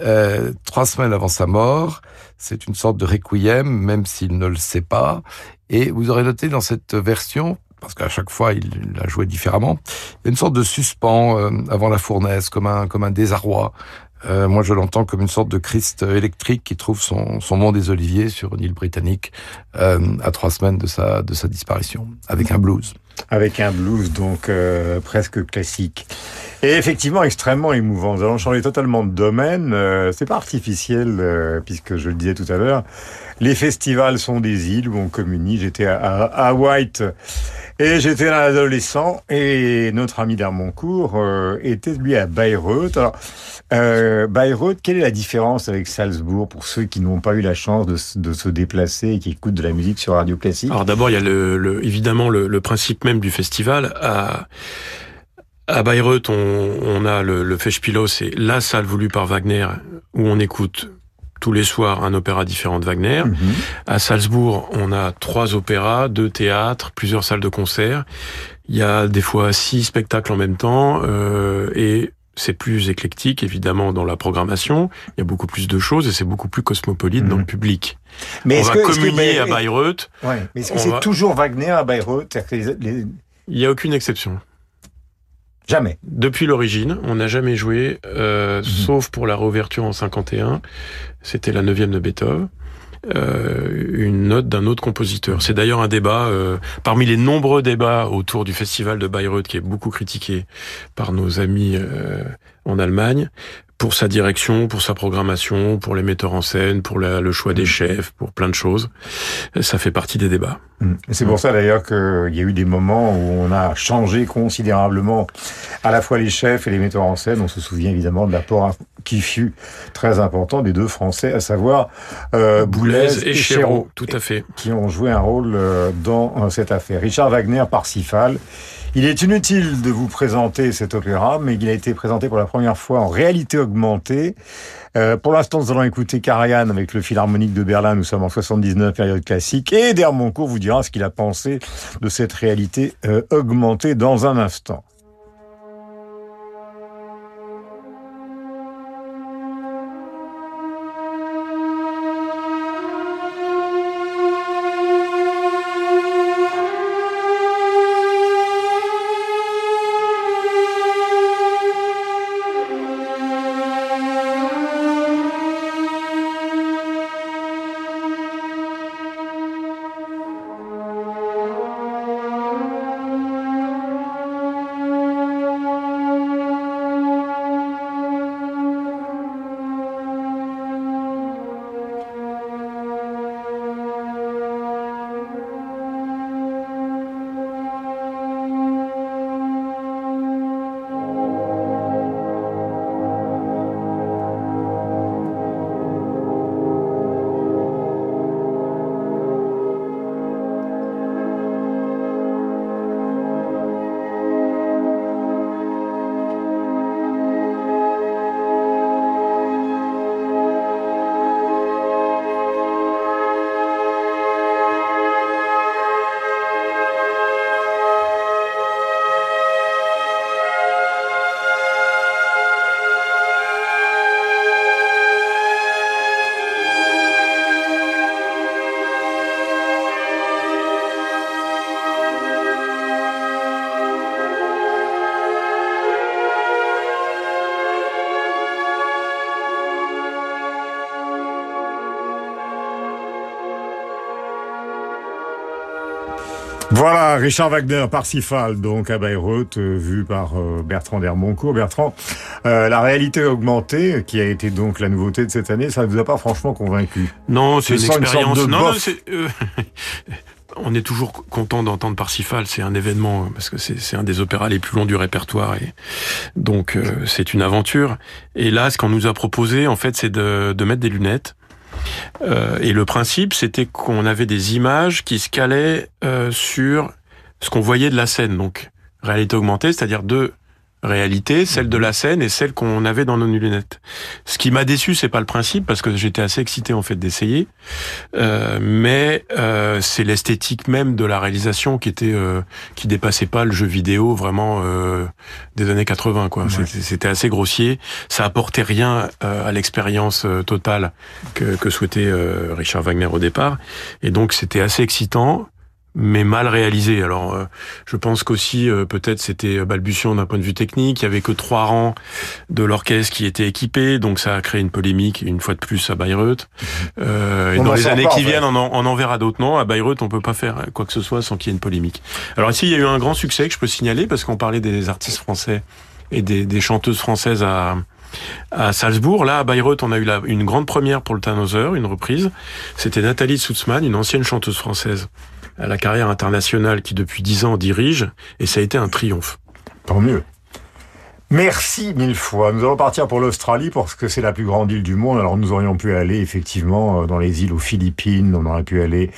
euh, trois semaines avant sa mort. C'est une sorte de requiem, même s'il ne le sait pas. Et vous aurez noté dans cette version, parce qu'à chaque fois il l'a joué différemment, une sorte de suspens euh, avant la fournaise, comme un comme un désarroi. Euh, moi, je l'entends comme une sorte de Christ électrique qui trouve son, son mont des Oliviers sur une île britannique euh, à trois semaines de sa, de sa disparition, avec un blues. Avec un blues donc euh, presque classique. Et effectivement extrêmement émouvant. Nous allons changer totalement de domaine. C'est pas artificiel, puisque je le disais tout à l'heure. Les festivals sont des îles où on communie. J'étais à, à, à White et j'étais un adolescent et notre ami d'Hermoncourt euh, était lui à Bayreuth. Alors, euh, Bayreuth, quelle est la différence avec Salzbourg pour ceux qui n'ont pas eu la chance de, se déplacer et qui écoutent de la musique sur Radio Classique? Alors d'abord, il y a le, le- évidemment le, le principe même du festival. À, à Bayreuth, on, on a le, le c'est la salle voulue par Wagner où on écoute tous les soirs un opéra différent de Wagner. Mhm. À Salzbourg, on a trois opéras, deux théâtres, plusieurs salles de concert. Il y a des fois six spectacles en même temps euh, et c'est plus éclectique évidemment dans la programmation. Il y a beaucoup plus de choses et c'est beaucoup plus cosmopolite dans le public. Mhm. Mais on est-ce va que- communier mais- à Bayreuth. Ouais, mais est-ce que c'est va- toujours Wagner à Bayreuth? Les- Il n'y a aucune exception. Jamais. Depuis l'origine, on n'a jamais joué, Mhm. euh, sauf pour la réouverture en 51. C'était la neuvième de Beethoven. euh, une note d'un autre compositeur. C'est d'ailleurs un débat, euh, parmi les nombreux débats autour du festival de Bayreuth, qui est beaucoup critiqué par nos amis euh, en Allemagne, pour sa direction, pour sa programmation, pour les metteurs en scène, pour la- le choix des chefs, pour plein de choses. Ça fait partie des débats. Mm. C'est pour ça d'ailleurs qu'il y a eu des moments où on a changé considérablement à la fois les chefs et les metteurs en scène. On se souvient évidemment de l'apport qui fut très important des deux Français, à savoir euh, Boulez et, et Chéreau, Chéreau, tout à fait. qui ont joué un rôle euh, dans euh, cette affaire. Richard Wagner, Parsifal. Il est inutile de vous présenter cet opéra, mais il a été présenté pour la première fois en réalité augmentée. Euh, pour l'instant, nous allons écouter Karajan avec le Philharmonique de Berlin. Nous sommes en 79, période classique. Et Dermoncourt vous dira ce qu'il a pensé de cette réalité euh, augmentée dans un instant. Voilà, Richard Wagner, Parsifal, donc à Bayreuth, euh, vu par euh, Bertrand Dermoncourt. Bertrand, euh, la réalité augmentée, qui a été donc la nouveauté de cette année, ça ne vous a pas franchement convaincu? Non, c'est une expérience. de non, c'est, euh, on est toujours content d'entendre Parsifal. C'est un événement euh, parce que c'est c'est un des opéras les plus longs du répertoire et donc euh, c'est une aventure. Et là, ce qu'on nous a proposé, en fait, c'est de, de mettre des lunettes. Euh, et le principe, c'était qu'on avait des images qui se calaient euh, sur ce qu'on voyait de la scène. Donc, réalité augmentée, c'est-à-dire deux réalités, celle de la scène et celle qu'on avait dans nos lunettes. Ce qui m'a déçu, c'est pas le principe, parce que j'étais assez excité en fait d'essayer, euh, mais euh, c'est l'esthétique même de la réalisation qui était euh, qui dépassait pas le jeu vidéo vraiment euh, des années 80 quoi. C'était- C'était assez grossier, ça apportait rien euh, à l'expérience euh, totale que, que souhaitait euh, Richard Wagner au départ, et donc c'était assez excitant mais mal réalisé. Alors, euh, je pense qu'aussi euh, peut-être c'était balbutiant d'un point de vue technique. Il y avait que trois rangs de l'orchestre qui étaient équipés, donc ça a créé une polémique une fois de plus à Bayreuth. Euh, et dans les années pas, qui en viennent, on en, on en verra d'autres. Non, à Bayreuth, on peut pas faire quoi que ce soit sans qu'il y ait une polémique. Alors ici, il y a eu un grand succès que je peux signaler parce qu'on parlait des artistes français et des, des chanteuses françaises à à Salzbourg. Là, à Bayreuth, on a eu la- une grande première pour le Tannhauser, une reprise. C'était Nathalie Sutzmann, une ancienne chanteuse française la carrière internationale qui depuis dix ans dirige, et ça a été un triomphe. Tant mieux. Merci mille fois. Nous allons partir pour l'Australie parce que c'est la plus grande île du monde. Alors nous aurions pu aller effectivement euh, dans les îles aux Philippines, on aurait pu aller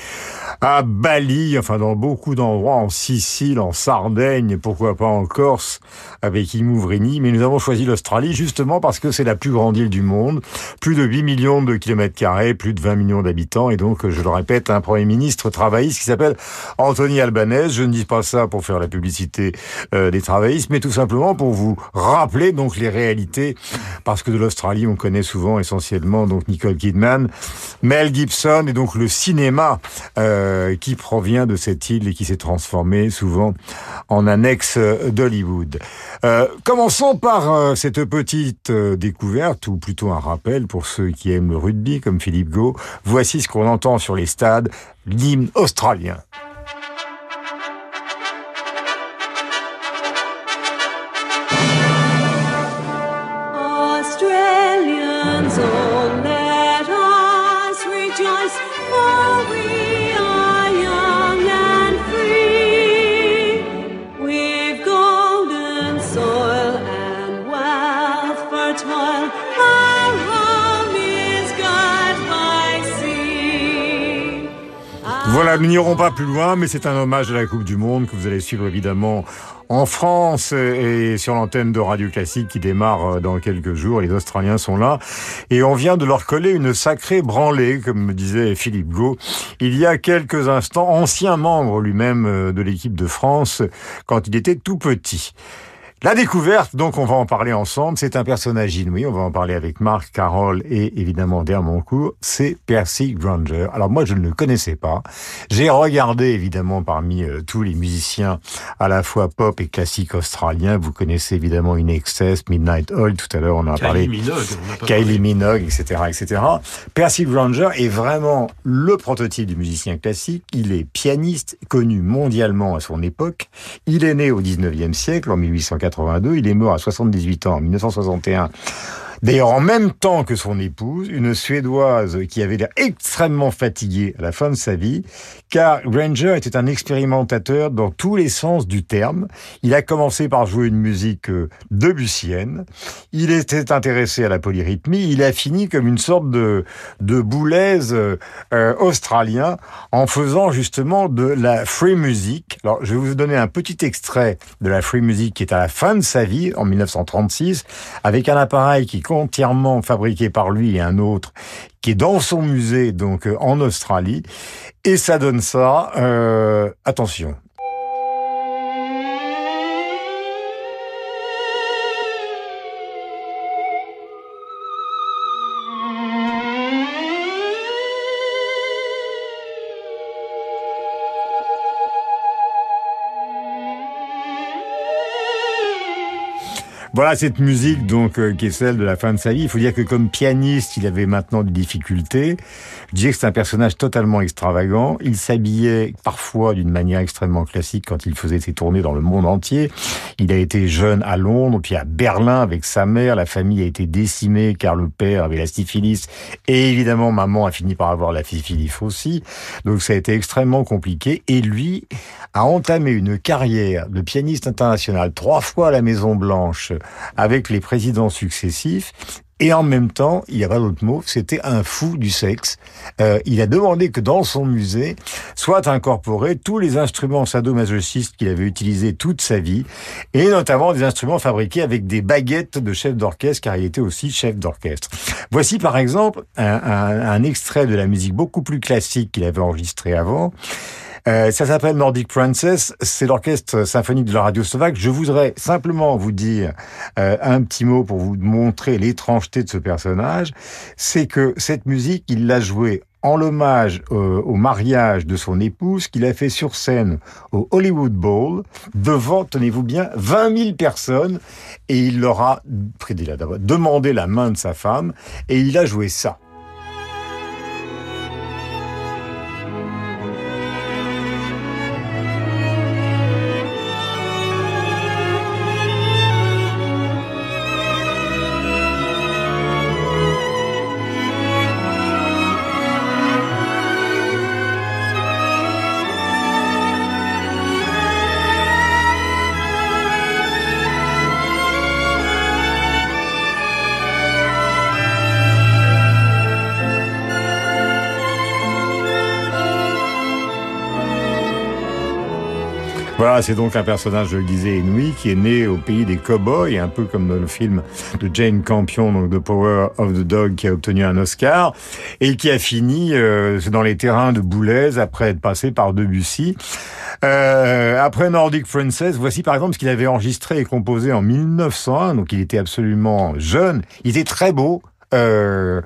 à Bali, enfin dans beaucoup d'endroits, en Sicile, en Sardaigne, pourquoi pas en Corse, avec Imouvrini. Mais nous avons choisi l'Australie justement parce que c'est la plus grande île du monde, plus de 8 millions de kilomètres carrés, plus de 20 millions d'habitants, et donc, je le répète, un Premier ministre travailliste qui s'appelle Anthony Albanese. Je ne dis pas ça pour faire la publicité euh, des travaillistes, mais tout simplement pour vous rappeler donc les réalités, parce que de l'Australie, on connaît souvent essentiellement donc Nicole Kidman, Mel Gibson, et donc le cinéma. Euh, euh, qui provient de cette île et qui s'est transformée souvent en annexe d'Hollywood. Euh, commençons par euh, cette petite découverte, ou plutôt un rappel pour ceux qui aiment le rugby, comme Philippe Gau. Voici ce qu'on entend sur les stades, l'hymne australien. Voilà, nous n'irons pas plus loin, mais c'est un hommage à la Coupe du Monde que vous allez suivre évidemment en France et sur l'antenne de Radio Classique qui démarre dans quelques jours. Les Australiens sont là et on vient de leur coller une sacrée branlée, comme me disait Philippe Gau, il y a quelques instants, ancien membre lui-même de l'équipe de France quand il était tout petit. La découverte, donc on va en parler ensemble, c'est un personnage inouï, on va en parler avec Marc, Carole et évidemment Dermoncourt, c'est Percy Granger. Alors moi je ne le connaissais pas, j'ai regardé évidemment parmi euh, tous les musiciens à la fois pop et classique australiens, vous connaissez évidemment In Excess, Midnight Oil, tout à l'heure on en a Kylie parlé, Minogue, on n'a pas Kylie parlé. Minogue, etc., etc. Percy Granger est vraiment le prototype du musicien classique. Il est pianiste, connu mondialement à son époque. Il est né au 19e siècle, en 1882. Il est mort à 78 ans, en 1961. D'ailleurs, en même temps que son épouse, une Suédoise qui avait l'air extrêmement fatiguée à la fin de sa vie, car Granger était un expérimentateur dans tous les sens du terme. Il a commencé par jouer une musique euh, debussienne. Il était intéressé à la polyrythmie. Il a fini comme une sorte de, de boulaise euh, euh, australien en faisant justement de la free music. Alors, je vais vous donner un petit extrait de la free music qui est à la fin de sa vie, en 1936, avec un appareil qui est entièrement fabriqué par lui et un autre qui est dans son musée, donc euh, en Australie. Et ça donne ça. Euh, attention. Voilà cette musique donc euh, qui est celle de la fin de sa vie. Il faut dire que comme pianiste, il avait maintenant des difficultés. Je disais que c'est un personnage totalement extravagant. Il s'habillait parfois d'une manière extrêmement classique quand il faisait ses tournées dans le monde entier. Il a été jeune à Londres, puis à Berlin avec sa mère. La famille a été décimée car le père avait la syphilis et évidemment maman a fini par avoir la syphilis aussi. Donc ça a été extrêmement compliqué et lui a entamé une carrière de pianiste international trois fois à la Maison Blanche avec les présidents successifs. Et en même temps, il n'y a pas d'autre mot, c'était un fou du sexe. Euh, il a demandé que dans son musée soient incorporés tous les instruments sadomasochistes qu'il avait utilisés toute sa vie, et notamment des instruments fabriqués avec des baguettes de chef d'orchestre, car il était aussi chef d'orchestre. Voici par exemple un, un- un extrait de la musique beaucoup plus classique qu'il avait enregistré avant. Euh, ça s'appelle Nordic Princess, c'est l'orchestre symphonique de la radio slovaque. Je voudrais simplement vous dire euh, un petit mot pour vous montrer l'étrangeté de ce personnage. C'est que cette musique, il l'a jouée en l'hommage euh, au mariage de son épouse qu'il a fait sur scène au Hollywood Bowl devant, tenez-vous bien, 20 000 personnes et il leur a demandé la main de sa femme et il a joué ça. Voilà, c'est donc un personnage, disais, inouï, qui est né au pays des cowboys, un peu comme dans le film de Jane Campion, donc The Power of the Dog, qui a obtenu un Oscar, et qui a fini euh, dans les terrains de Boulez après être passé par Debussy. Euh, après Nordic Princess, voici par exemple ce qu'il avait enregistré et composé en 1901, donc il était absolument jeune, il était très beau. Euh,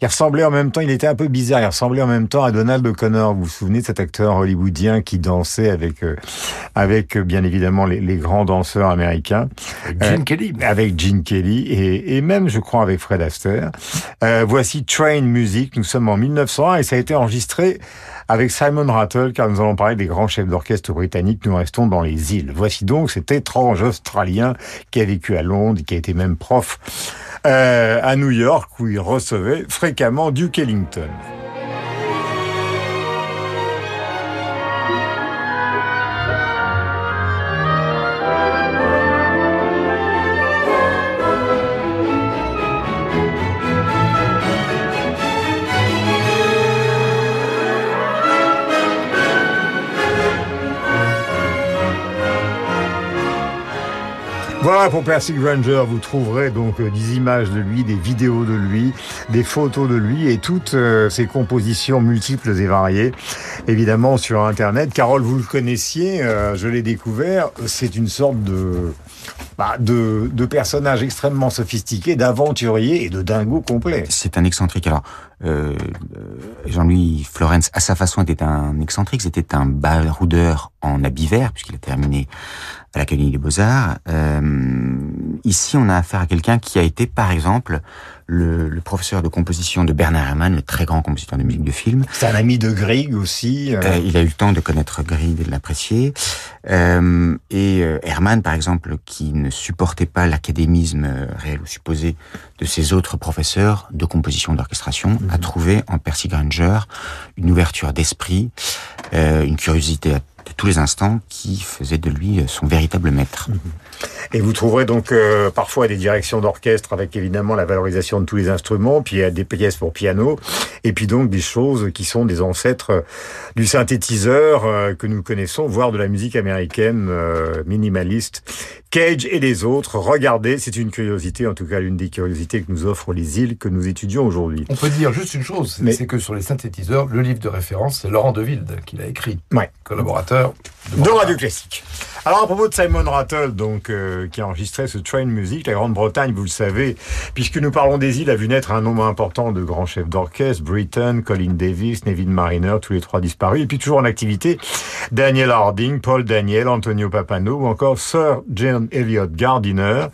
il ressemblait en même temps, il était un peu bizarre, il ressemblait en même temps à Donald O'Connor. Vous vous souvenez de cet acteur hollywoodien qui dansait avec, euh, avec euh, bien évidemment les, les, grands danseurs américains. Gene euh, Kelly. Avec Gene Kelly et, et, même, je crois, avec Fred Astaire. Euh, voici Train Music, nous sommes en 1901 et ça a été enregistré avec Simon Rattle, car nous allons parler des grands chefs d'orchestre britanniques. Nous restons dans les îles. Voici donc cet étrange Australien qui a vécu à Londres, qui a été même prof euh, à New York, où il recevait fréquemment Duke Ellington. Pour Percy Granger, vous trouverez donc euh, des images de lui, des vidéos de lui, des photos de lui et toutes euh, ses compositions multiples et variées, évidemment sur Internet. Carole, vous le connaissiez, euh, je l'ai découvert, c'est une sorte de, bah, de, de personnage extrêmement sophistiqué, d'aventurier et de dingo complet. C'est un excentrique. Alors, Jean-Louis Florence, à sa façon, était un excentrique. C'était un baroudeur en habit vert, puisqu'il a terminé à l'Académie des Beaux-Arts. Euh, ici, on a affaire à quelqu'un qui a été, par exemple, le, le, professeur de composition de Bernard Herrmann, le très grand compositeur de musique de film. C'est un ami de Grieg aussi. Euh... Euh, il a eu le temps de connaître Grieg et de l'apprécier. Et Herrmann, par exemple, qui ne supportait pas l'académisme réel ou supposé de ses autres professeurs de composition d'orchestration, mmh. a trouvé en Percy Granger une ouverture d'esprit, une curiosité de tous les instants qui faisait de lui son véritable maître. Mmh. Et vous trouverez donc euh, parfois des directions d'orchestre avec évidemment la valorisation de tous les instruments, puis il y a des pièces pour piano, et puis donc des choses qui sont des ancêtres du synthétiseur euh, que nous connaissons, voire de la musique américaine euh, minimaliste. Cage et les autres, regardez, c'est une curiosité, en tout cas l'une des curiosités que nous offrent les îles que nous étudions aujourd'hui. On peut dire juste une chose, c'est que sur les synthétiseurs, le livre de référence, c'est Laurent Deville qui l'a écrit, ouais. collaborateur de, de Radio Classique. Alors à propos de Simon Rattle, donc qui a enregistré ce Train Music, la Grande-Bretagne, vous le savez, puisque nous parlons des îles, a vu naître un nombre important de grands chefs d'orchestre, Britton, Colin Davis, Nevin Mariner, tous les trois disparus, et puis toujours en activité, Daniel Harding, Paul Daniel, Antonio Papano, ou encore Sir John Elliott Gardiner,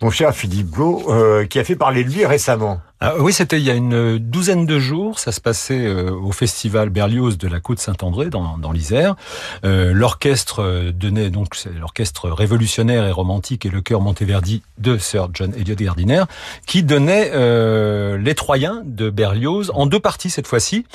mon cher Philippe Gau, euh, qui a fait parler de lui récemment. Ah, oui, c'était il y a une douzaine de jours. Ça se passait euh, au festival Berlioz de la Côte Saint-André dans, l'Isère. Euh, l'orchestre donnait donc l'orchestre révolutionnaire et romantique et le chœur Monteverdi de Sir John Elliott Gardiner qui donnait euh, les Troyens de Berlioz en deux parties cette fois-ci.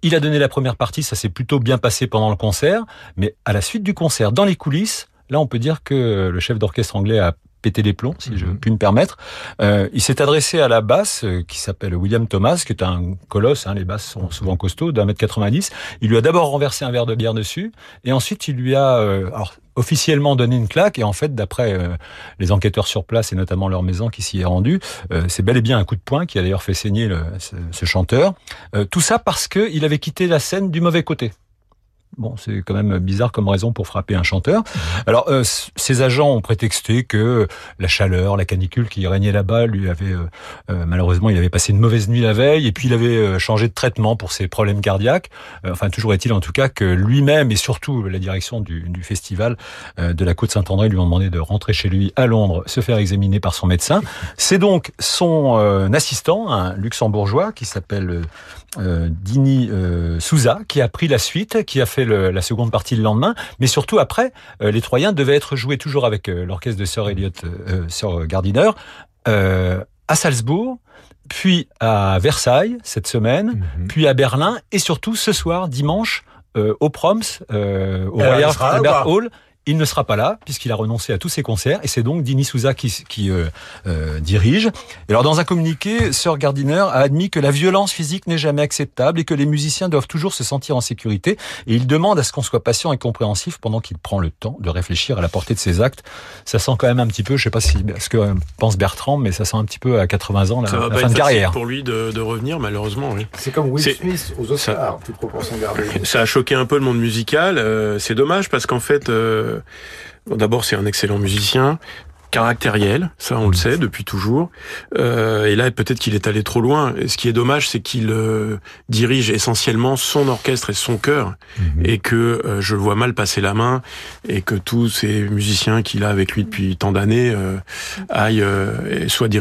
Il a donné la première partie, ça s'est plutôt bien passé pendant le concert, mais à la suite du concert, dans les coulisses, là on peut dire que le chef d'orchestre anglais a péter les plombs, si je puis me permettre. Euh, il s'est adressé à la basse, euh, qui s'appelle William Thomas, qui est un colosse, hein, les basses sont souvent costauds, d'un mètre 90. Il lui a d'abord renversé un verre de bière dessus, et ensuite il lui a, euh, alors, officiellement donné une claque, et en fait, d'après euh, les enquêteurs sur place, et notamment leur maison qui s'y est rendue, euh, c'est bel et bien un coup de poing qui a d'ailleurs fait saigner le, ce, ce, chanteur. tout ça parce qu'il avait quitté la scène du mauvais côté. Bon, c'est quand même bizarre comme raison pour frapper un chanteur. Alors, euh, ses agents ont prétexté que la chaleur, la canicule qui régnait là-bas lui avait euh, euh, malheureusement, il avait passé une mauvaise nuit la veille et puis il avait euh, changé de traitement pour ses problèmes cardiaques. Euh, enfin, toujours est-il en tout cas que lui-même et surtout la direction du, du festival de la Côte Saint-André lui ont demandé de rentrer chez lui à Londres, se faire examiner par son médecin. C'est donc son assistant, un luxembourgeois qui s'appelle euh, Dini euh, Souza qui a pris la suite, qui a fait le, la seconde partie le lendemain, mais surtout après, euh, les Troyens devaient être joués toujours avec euh, l'orchestre de Sir Elliott, euh, Sir Gardiner, à Salzbourg, puis à Versailles cette semaine, mm -hmm. puis à Berlin, et surtout ce soir, dimanche, au Proms, au Royal Albert Hall Il ne sera pas là puisqu'il a renoncé à tous ses concerts et c'est donc Dini Souza qui, qui euh, euh, dirige. Et alors dans un communiqué, Sir Gardiner a admis que la violence physique n'est jamais acceptable et que les musiciens doivent toujours se sentir en sécurité. Et il demande à ce qu'on soit patient et compréhensif pendant qu'il prend le temps de réfléchir à la portée de ses actes. Ça sent quand même un petit peu, je sais pas si ce que euh, pense Bertrand, mais ça sent un petit peu à 80 ans la, Ça va la pas fin être de carrière. pour lui de, de revenir, malheureusement. Oui. C'est comme Will Smith aux Oscars, toute proportion gardée. Ça a choqué un peu le monde musical. euh, c'est dommage parce qu'en fait, euh, bon, d'abord c'est un excellent musicien caractériel, ça on le sait depuis toujours. Euh, et là peut-être qu'il est allé trop loin. Et ce qui est dommage, c'est qu'il euh, dirige essentiellement son orchestre et son chœur, et que euh, je le vois mal passer la main, et que tous ces musiciens qu'il a avec lui depuis tant d'années euh, aillent euh, et soient dirigés